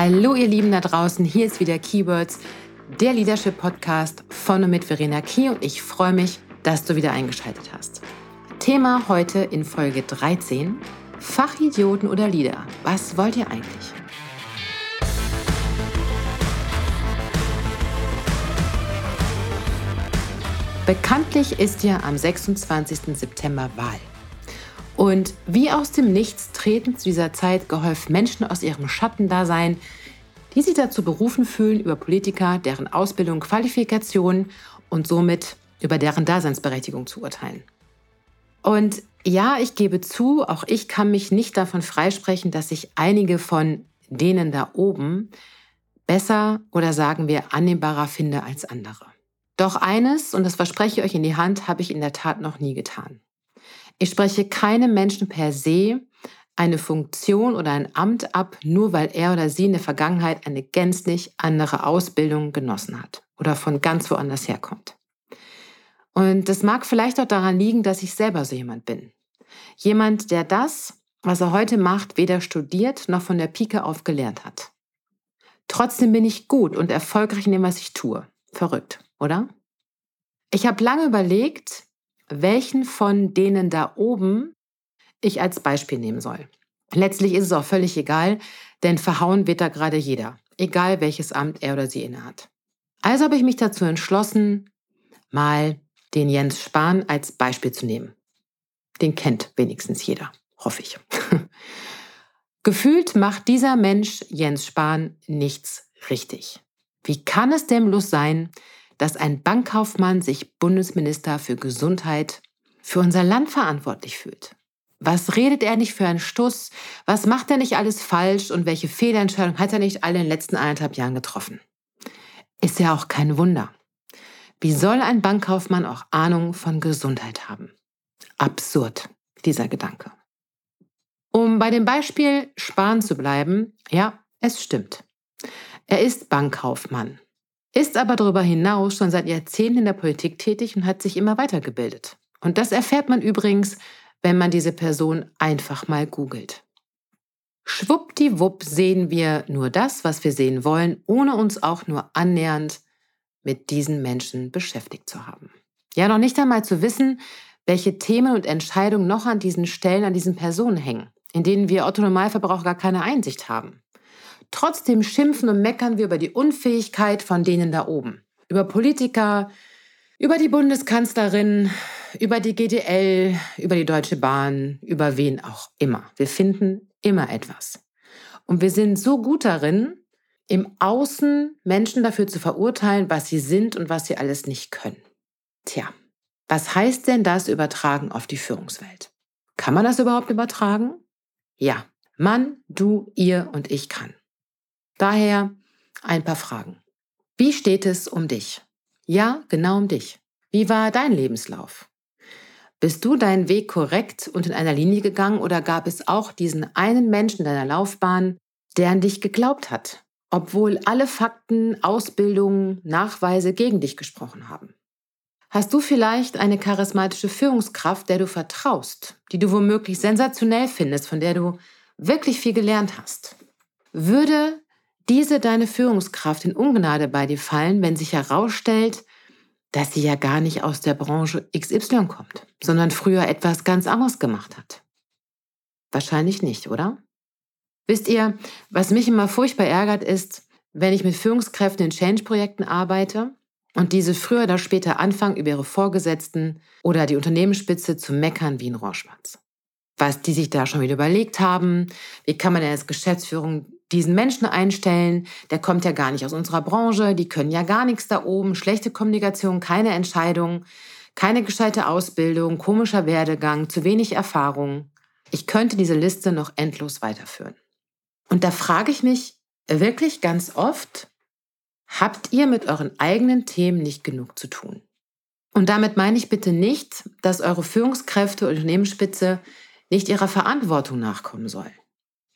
Hallo ihr Lieben da draußen, hier ist wieder Keywords, der Leadership Podcast von und mit Verena Key und ich freue mich, dass du wieder eingeschaltet hast. Thema heute in Folge 13, Fachidioten oder Leader, was wollt ihr eigentlich? Bekanntlich ist ja am 26. September Wahl. Und wie aus dem Nichts treten zu dieser Zeit gehäuft Menschen aus ihrem Schattendasein, die sich dazu berufen fühlen, über Politiker, deren Ausbildung, Qualifikation und somit über deren Daseinsberechtigung zu urteilen. Und ja, ich gebe zu, auch ich kann mich nicht davon freisprechen, dass ich einige von denen da oben besser oder sagen wir annehmbarer finde als andere. Doch eines, und das verspreche ich euch in die Hand, habe ich in der Tat noch nie getan. Ich spreche keinem Menschen per se eine Funktion oder ein Amt ab, nur weil er oder sie in der Vergangenheit eine gänzlich andere Ausbildung genossen hat oder von ganz woanders herkommt. Und das mag vielleicht auch daran liegen, dass ich selber so jemand bin. Jemand, der das, was er heute macht, weder studiert noch von der Pike auf gelernt hat. Trotzdem bin ich gut und erfolgreich in dem, was ich tue. Verrückt, oder? Ich habe lange überlegt, welchen von denen da oben ich als Beispiel nehmen soll. Letztlich ist es auch völlig egal, denn verhauen wird da gerade jeder, egal welches Amt er oder sie innehat. Also habe ich mich dazu entschlossen, mal den Jens Spahn als Beispiel zu nehmen. Den kennt wenigstens jeder, hoffe ich. Gefühlt macht dieser Mensch Jens Spahn nichts richtig. Wie kann es denn bloß sein, dass ein Bankkaufmann sich Bundesminister für Gesundheit für unser Land verantwortlich fühlt. Was redet er nicht für einen Stuss? Was macht er nicht alles falsch? Und welche Fehlentscheidung hat er nicht alle in den letzten eineinhalb Jahren getroffen? Ist ja auch kein Wunder. Wie soll ein Bankkaufmann auch Ahnung von Gesundheit haben? Absurd, dieser Gedanke. Um bei dem Beispiel Sparen zu bleiben, ja, es stimmt. Er ist Bankkaufmann ist aber darüber hinaus schon seit Jahrzehnten in der Politik tätig und hat sich immer weitergebildet. Und das erfährt man übrigens, wenn man diese Person einfach mal googelt. Schwuppdiwupp sehen wir nur das, was wir sehen wollen, ohne uns auch nur annähernd mit diesen Menschen beschäftigt zu haben. Ja, noch nicht einmal zu wissen, welche Themen und Entscheidungen noch an diesen Stellen, an diesen Personen hängen, in denen wir Otto gar keine Einsicht haben. Trotzdem schimpfen und meckern wir über die Unfähigkeit von denen da oben. Über Politiker, über die Bundeskanzlerin, über die GDL, über die Deutsche Bahn, über wen auch immer. Wir finden immer etwas. Und wir sind so gut darin, im Außen Menschen dafür zu verurteilen, was sie sind und was sie alles nicht können. Tja, was heißt denn das übertragen auf die Führungswelt? Kann man das überhaupt übertragen? Ja, Mann, du, ihr und ich kann. Daher ein paar Fragen. Wie steht es um dich? Ja, genau um dich. Wie war dein Lebenslauf? Bist du deinen Weg korrekt und in einer Linie gegangen oder gab es auch diesen einen Menschen deiner Laufbahn, der an dich geglaubt hat, obwohl alle Fakten, Ausbildungen, Nachweise gegen dich gesprochen haben? Hast du vielleicht eine charismatische Führungskraft, der du vertraust, die du womöglich sensationell findest, von der du wirklich viel gelernt hast? Würde diese deine Führungskraft in Ungnade bei dir fallen, wenn sich herausstellt, dass sie ja gar nicht aus der Branche XY kommt, sondern früher etwas ganz anderes gemacht hat? Wahrscheinlich nicht, oder? Wisst ihr, was mich immer furchtbar ärgert, ist, wenn ich mit Führungskräften in Change-Projekten arbeite und diese früher oder später anfangen, über ihre Vorgesetzten oder die Unternehmensspitze zu meckern wie ein Rohrschwanz. Was die sich da schon wieder überlegt haben, wie kann man denn als Geschäftsführung diesen Menschen einstellen, der kommt ja gar nicht aus unserer Branche, die können ja gar nichts da oben, schlechte Kommunikation, keine Entscheidung, keine gescheite Ausbildung, komischer Werdegang, zu wenig Erfahrung. Ich könnte diese Liste noch endlos weiterführen. Und da frage ich mich wirklich ganz oft, habt ihr mit euren eigenen Themen nicht genug zu tun? Und damit meine ich bitte nicht, dass eure Führungskräfte und Unternehmensspitze nicht ihrer Verantwortung nachkommen sollen.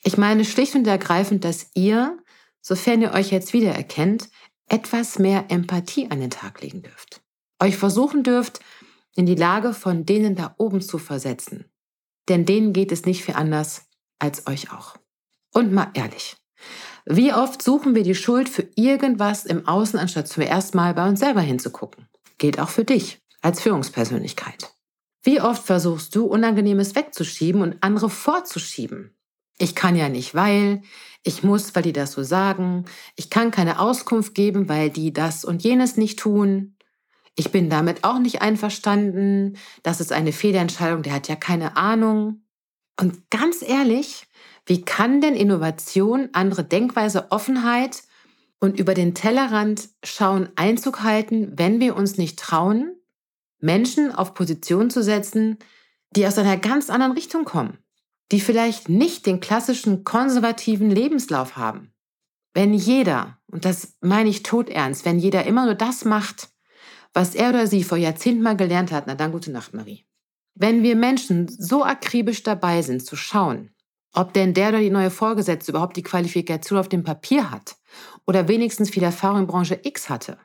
Ich meine schlicht und ergreifend, dass ihr, sofern ihr euch jetzt wiedererkennt, etwas mehr Empathie an den Tag legen dürft. Euch versuchen dürft, in die Lage von denen da oben zu versetzen. Denn denen geht es nicht viel anders als euch auch. Und mal ehrlich, Wie oft suchen wir die Schuld für irgendwas im Außen, anstatt zuerst mal bei uns selber hinzugucken? Gilt auch für dich als Führungspersönlichkeit. Wie oft versuchst du, Unangenehmes wegzuschieben und andere vorzuschieben? Ich kann ja nicht, weil, ich muss, weil die das so sagen, ich kann keine Auskunft geben, weil die das und jenes nicht tun. Ich bin damit auch nicht einverstanden. Das ist eine Fehlentscheidung, der hat ja keine Ahnung. Und ganz ehrlich, wie kann denn Innovation, andere Denkweise, Offenheit und über den Tellerrand schauen Einzug halten, wenn wir uns nicht trauen, Menschen auf Position zu setzen, die aus einer ganz anderen Richtung kommen, die vielleicht nicht den klassischen konservativen Lebenslauf haben? Wenn jeder, und das meine ich todernst, wenn jeder immer nur das macht, was er oder sie vor Jahrzehnten mal gelernt hat, na dann gute Nacht, Marie. Wenn wir Menschen so akribisch dabei sind, zu schauen, ob denn der oder die neue Vorgesetzte überhaupt die Qualifikation auf dem Papier hat oder wenigstens viel Erfahrung in Branche X hatte,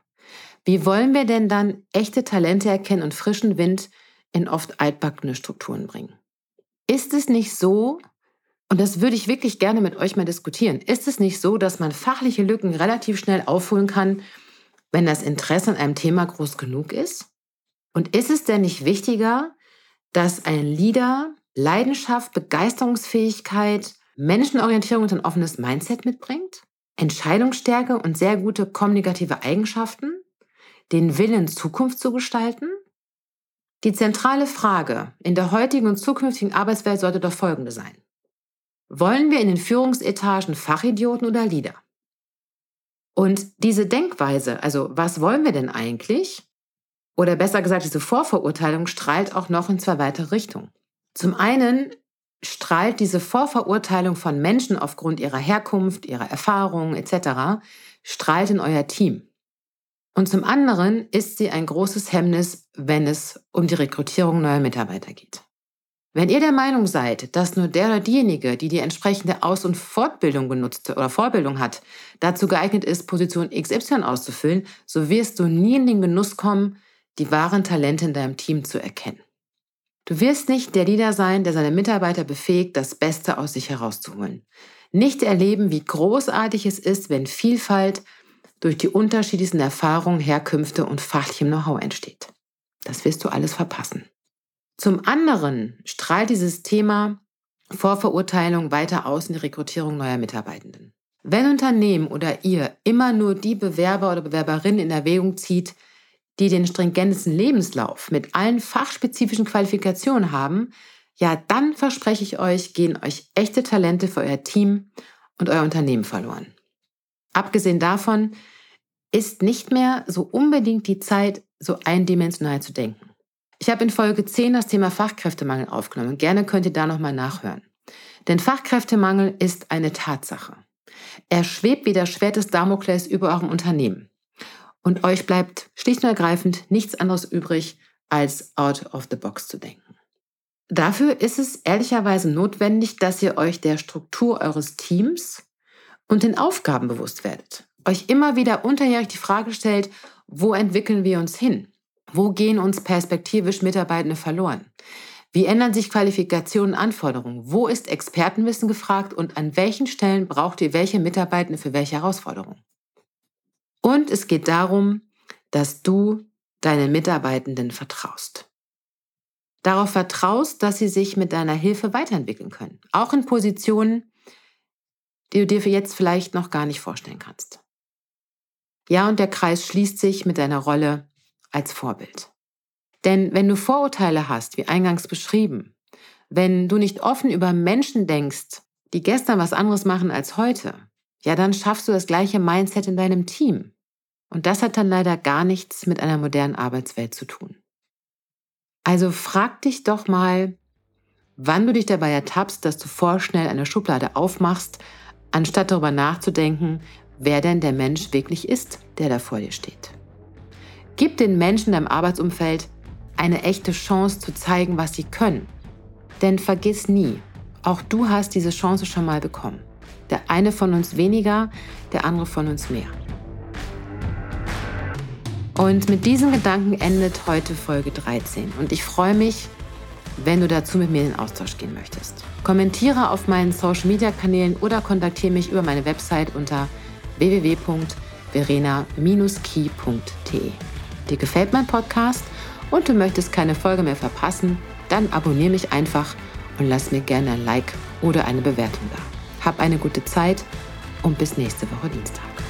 wie wollen wir denn dann echte Talente erkennen und frischen Wind in oft altbackene Strukturen bringen? Ist es nicht so, und das würde ich wirklich gerne mit euch mal diskutieren, ist es nicht so, dass man fachliche Lücken relativ schnell aufholen kann, wenn das Interesse an einem Thema groß genug ist? Und ist es denn nicht wichtiger, dass ein Leader Leidenschaft, Begeisterungsfähigkeit, Menschenorientierung und ein offenes Mindset mitbringt, Entscheidungsstärke und sehr gute kommunikative Eigenschaften, den Willen, Zukunft zu gestalten? Die zentrale Frage in der heutigen und zukünftigen Arbeitswelt sollte doch folgende sein. Wollen wir in den Führungsetagen Fachidioten oder Leader? Und diese Denkweise, also was wollen wir denn eigentlich? Oder besser gesagt, diese Vorverurteilung strahlt auch noch in zwei weitere Richtungen. Zum einen strahlt diese Vorverurteilung von Menschen aufgrund ihrer Herkunft, ihrer Erfahrungen etc., strahlt in euer Team. Und zum anderen ist sie ein großes Hemmnis, wenn es um die Rekrutierung neuer Mitarbeiter geht. Wenn ihr der Meinung seid, dass nur der oder diejenige, die die entsprechende Aus- und Fortbildung genutzt oder Vorbildung hat, dazu geeignet ist, Position XY auszufüllen, so wirst du nie in den Genuss kommen, die wahren Talente in deinem Team zu erkennen. Du wirst nicht der Leader sein, der seine Mitarbeiter befähigt, das Beste aus sich herauszuholen. Nicht erleben, wie großartig es ist, wenn Vielfalt durch die unterschiedlichsten Erfahrungen, Herkünfte und fachlichem Know-how entsteht. Das wirst du alles verpassen. Zum anderen strahlt dieses Thema Vorverurteilung weiter aus in die Rekrutierung neuer Mitarbeitenden. Wenn Unternehmen oder ihr immer nur die Bewerber oder Bewerberinnen in Erwägung zieht, die den stringentesten Lebenslauf mit allen fachspezifischen Qualifikationen haben, ja, dann verspreche ich euch, gehen euch echte Talente für euer Team und euer Unternehmen verloren. Abgesehen davon ist nicht mehr so unbedingt die Zeit, so eindimensional zu denken. Ich habe in Folge 10 das Thema Fachkräftemangel aufgenommen. Gerne könnt ihr da nochmal nachhören. Denn Fachkräftemangel ist eine Tatsache. Er schwebt wie das Schwert des Damokles über eurem Unternehmen. Und euch bleibt schlicht und ergreifend nichts anderes übrig, als out of the box zu denken. Dafür ist es ehrlicherweise notwendig, dass ihr euch der Struktur eures Teams und den Aufgaben bewusst werdet. Euch immer wieder unterjährig die Frage stellt, wo entwickeln wir uns hin? Wo gehen uns perspektivisch Mitarbeitende verloren? Wie ändern sich Qualifikationen und Anforderungen? Wo ist Expertenwissen gefragt und an welchen Stellen braucht ihr welche Mitarbeitende für welche Herausforderungen? Und es geht darum, dass du deinen Mitarbeitenden vertraust. Darauf vertraust, dass sie sich mit deiner Hilfe weiterentwickeln können. Auch in Positionen, die du dir für jetzt vielleicht noch gar nicht vorstellen kannst. Ja, und der Kreis schließt sich mit deiner Rolle als Vorbild. Denn wenn du Vorurteile hast, wie eingangs beschrieben, wenn du nicht offen über Menschen denkst, die gestern was anderes machen als heute, ja, dann schaffst du das gleiche Mindset in deinem Team. Und das hat dann leider gar nichts mit einer modernen Arbeitswelt zu tun. Also frag dich doch mal, wann du dich dabei ertappst, dass du vorschnell eine Schublade aufmachst, anstatt darüber nachzudenken, wer denn der Mensch wirklich ist, der da vor dir steht. Gib den Menschen in deinem Arbeitsumfeld eine echte Chance zu zeigen, was sie können. Denn vergiss nie, auch du hast diese Chance schon mal bekommen. Der eine von uns weniger, der andere von uns mehr. Und mit diesen Gedanken endet heute Folge 13. Und ich freue mich, wenn du dazu mit mir in den Austausch gehen möchtest. Kommentiere auf meinen Social-Media-Kanälen oder kontaktiere mich über meine Website unter www.verena-key.de. Dir gefällt mein Podcast und du möchtest keine Folge mehr verpassen, dann abonniere mich einfach und lass mir gerne ein Like oder eine Bewertung da. Hab eine gute Zeit und bis nächste Woche Dienstag.